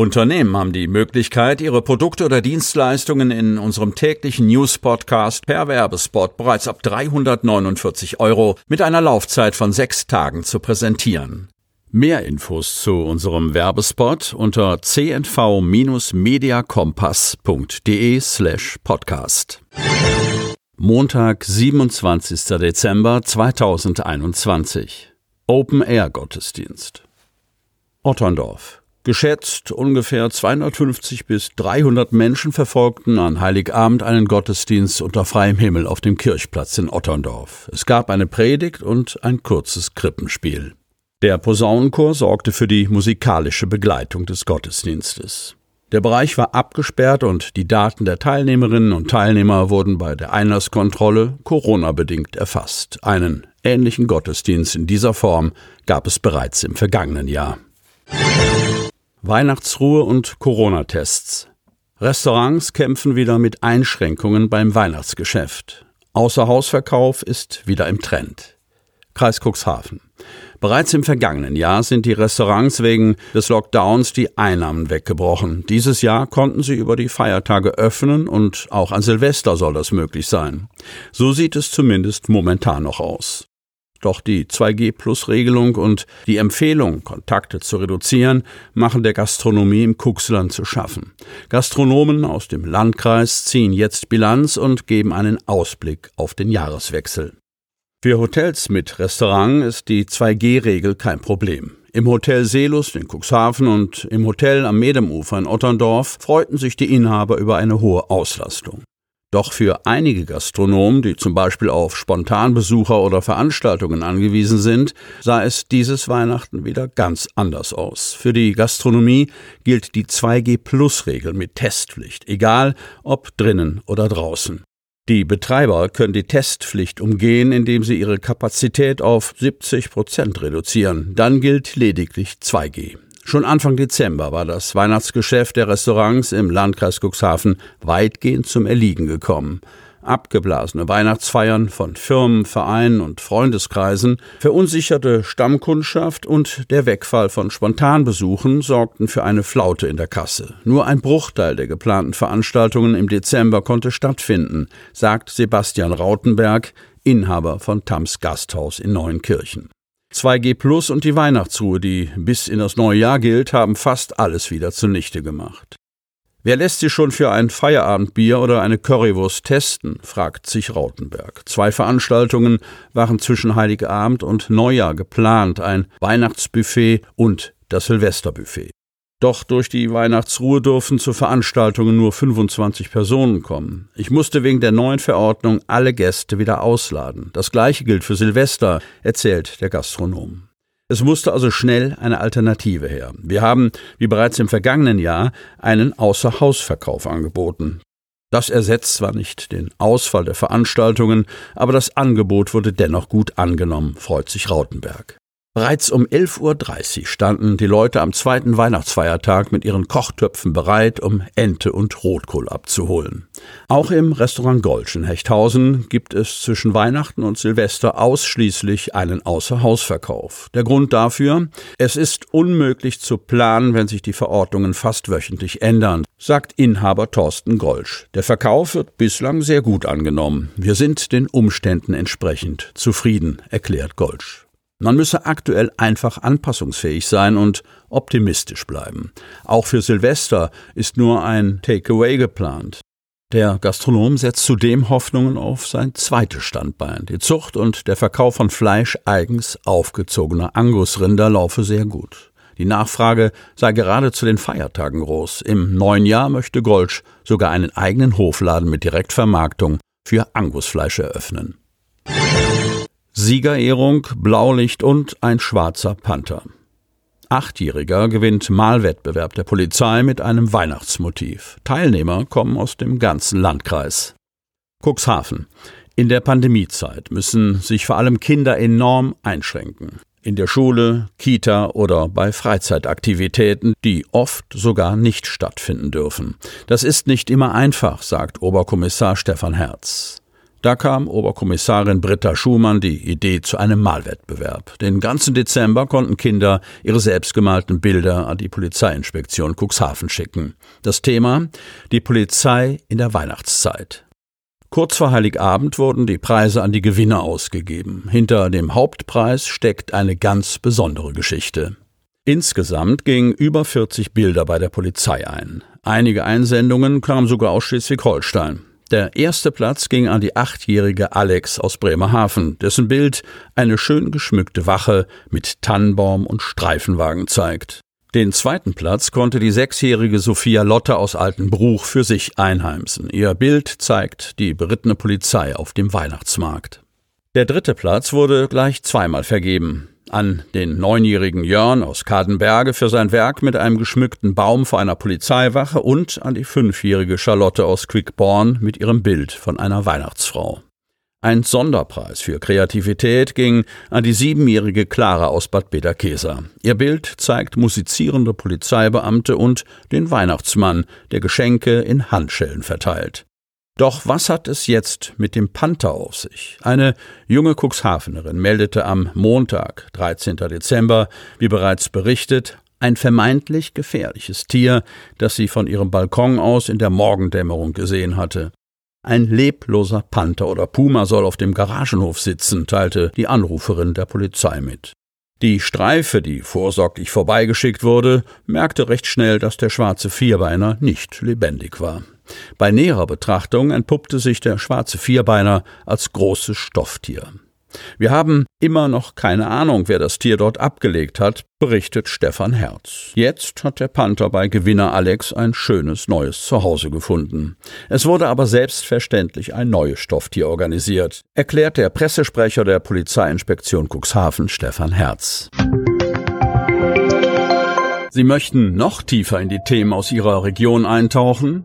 Unternehmen haben die Möglichkeit, ihre Produkte oder Dienstleistungen in unserem täglichen News-Podcast per Werbespot bereits ab 349 Euro mit einer Laufzeit von sechs Tagen zu präsentieren. Mehr Infos zu unserem Werbespot unter cnv-mediakompass.de slash podcast. Montag, 27. Dezember 2021. Open Air Gottesdienst. Otterndorf. Geschätzt ungefähr 250 bis 300 Menschen verfolgten an Heiligabend einen Gottesdienst unter freiem Himmel auf dem Kirchplatz in Otterndorf. Es gab eine Predigt und ein kurzes Krippenspiel. Der Posaunenchor sorgte für die musikalische Begleitung des Gottesdienstes. Der Bereich war abgesperrt und die Daten der Teilnehmerinnen und Teilnehmer wurden bei der Einlasskontrolle Corona-bedingt erfasst. Einen ähnlichen Gottesdienst in dieser Form gab es bereits im vergangenen Jahr. Weihnachtsruhe und Corona-Tests. Restaurants kämpfen wieder mit Einschränkungen beim Weihnachtsgeschäft. Außerhausverkauf ist wieder im Trend. Kreis Cuxhaven. Bereits im vergangenen Jahr sind die Restaurants wegen des Lockdowns die Einnahmen weggebrochen. Dieses Jahr konnten sie über die Feiertage öffnen und auch an Silvester soll das möglich sein. So sieht es zumindest momentan noch aus. Doch die 2G-Plus-Regelung und die Empfehlung, Kontakte zu reduzieren, machen der Gastronomie im Kuxland zu schaffen. Gastronomen aus dem Landkreis ziehen jetzt Bilanz und geben einen Ausblick auf den Jahreswechsel. Für Hotels mit Restaurant ist die 2G-Regel kein Problem. Im Hotel Seelust in Cuxhaven und im Hotel am Medemufer in Otterndorf freuten sich die Inhaber über eine hohe Auslastung. Doch für einige Gastronomen, die zum Beispiel auf Spontanbesucher oder Veranstaltungen angewiesen sind, sah es dieses Weihnachten wieder ganz anders aus. Für die Gastronomie gilt die 2G-Plus-Regel mit Testpflicht, egal ob drinnen oder draußen. Die Betreiber können die Testpflicht umgehen, indem sie ihre Kapazität auf 70 Prozent reduzieren. Dann gilt lediglich 2G. Schon Anfang Dezember war das Weihnachtsgeschäft der Restaurants im Landkreis Cuxhaven weitgehend zum Erliegen gekommen. Abgeblasene Weihnachtsfeiern von Firmen, Vereinen und Freundeskreisen, verunsicherte Stammkundschaft und der Wegfall von Spontanbesuchen sorgten für eine Flaute in der Kasse. Nur ein Bruchteil der geplanten Veranstaltungen im Dezember konnte stattfinden, sagt Sebastian Rautenberg, Inhaber von Tams Gasthaus in Neuenkirchen. 2G Plus und die Weihnachtsruhe, die bis in das neue Jahr gilt, haben fast alles wieder zunichte gemacht. Wer lässt sich schon für ein Feierabendbier oder eine Currywurst testen? fragt sich Rautenberg. Zwei Veranstaltungen waren zwischen Heiligabend und Neujahr geplant, ein Weihnachtsbuffet und das Silvesterbuffet. Doch durch die Weihnachtsruhe durften zu Veranstaltungen nur 25 Personen kommen. Ich musste wegen der neuen Verordnung alle Gäste wieder ausladen. Das gleiche gilt für Silvester, erzählt der Gastronom. Es musste also schnell eine Alternative her. Wir haben, wie bereits im vergangenen Jahr, einen Außerhausverkauf angeboten. Das ersetzt zwar nicht den Ausfall der Veranstaltungen, aber das Angebot wurde dennoch gut angenommen, freut sich Rautenberg. Bereits um 11.30 Uhr standen die Leute am zweiten Weihnachtsfeiertag mit ihren Kochtöpfen bereit, um Ente und Rotkohl abzuholen. Auch im Restaurant Golsch in Hechthausen gibt es zwischen Weihnachten und Silvester ausschließlich einen Außerhausverkauf. Der Grund dafür? Es ist unmöglich zu planen, wenn sich die Verordnungen fast wöchentlich ändern, sagt Inhaber Thorsten Golsch. Der Verkauf wird bislang sehr gut angenommen. Wir sind den Umständen entsprechend zufrieden, erklärt Golsch. Man müsse aktuell einfach anpassungsfähig sein und optimistisch bleiben. Auch für Silvester ist nur ein Takeaway geplant. Der Gastronom setzt zudem Hoffnungen auf sein zweites Standbein. Die Zucht und der Verkauf von Fleisch eigens aufgezogener Angusrinder laufe sehr gut. Die Nachfrage sei gerade zu den Feiertagen groß. Im neuen Jahr möchte Golsch sogar einen eigenen Hofladen mit Direktvermarktung für Angusfleisch eröffnen. Siegerehrung, Blaulicht und ein schwarzer Panther. Achtjähriger gewinnt Malwettbewerb der Polizei mit einem Weihnachtsmotiv. Teilnehmer kommen aus dem ganzen Landkreis. Cuxhaven. In der Pandemiezeit müssen sich vor allem Kinder enorm einschränken. In der Schule, Kita oder bei Freizeitaktivitäten, die oft sogar nicht stattfinden dürfen. Das ist nicht immer einfach, sagt Oberkommissar Stefan Herz. Da kam Oberkommissarin Britta Schumann die Idee zu einem Malwettbewerb. Den ganzen Dezember konnten Kinder ihre selbstgemalten Bilder an die Polizeiinspektion Cuxhaven schicken. Das Thema die Polizei in der Weihnachtszeit. Kurz vor Heiligabend wurden die Preise an die Gewinner ausgegeben. Hinter dem Hauptpreis steckt eine ganz besondere Geschichte. Insgesamt gingen über 40 Bilder bei der Polizei ein. Einige Einsendungen kamen sogar aus Schleswig-Holstein. Der erste Platz ging an die achtjährige Alex aus Bremerhaven, dessen Bild eine schön geschmückte Wache mit Tannenbaum und Streifenwagen zeigt. Den zweiten Platz konnte die sechsjährige Sophia Lotte aus Altenbruch für sich einheimsen. Ihr Bild zeigt die berittene Polizei auf dem Weihnachtsmarkt. Der dritte Platz wurde gleich zweimal vergeben an den neunjährigen Jörn aus Kadenberge für sein Werk mit einem geschmückten Baum vor einer Polizeiwache und an die fünfjährige Charlotte aus Quickborn mit ihrem Bild von einer Weihnachtsfrau. Ein Sonderpreis für Kreativität ging an die siebenjährige Clara aus Bad Bederkesa. Ihr Bild zeigt musizierende Polizeibeamte und den Weihnachtsmann, der Geschenke in Handschellen verteilt. Doch was hat es jetzt mit dem Panther auf sich? Eine junge Cuxhavenerin meldete am Montag, 13. Dezember, wie bereits berichtet, ein vermeintlich gefährliches Tier, das sie von ihrem Balkon aus in der Morgendämmerung gesehen hatte. Ein lebloser Panther oder Puma soll auf dem Garagenhof sitzen, teilte die Anruferin der Polizei mit. Die Streife, die vorsorglich vorbeigeschickt wurde, merkte recht schnell, dass der schwarze Vierbeiner nicht lebendig war. Bei näherer Betrachtung entpuppte sich der schwarze Vierbeiner als großes Stofftier. Wir haben immer noch keine Ahnung, wer das Tier dort abgelegt hat, berichtet Stefan Herz. Jetzt hat der Panther bei Gewinner Alex ein schönes neues Zuhause gefunden. Es wurde aber selbstverständlich ein neues Stofftier organisiert, erklärt der Pressesprecher der Polizeiinspektion Cuxhaven Stefan Herz. Sie möchten noch tiefer in die Themen aus Ihrer Region eintauchen?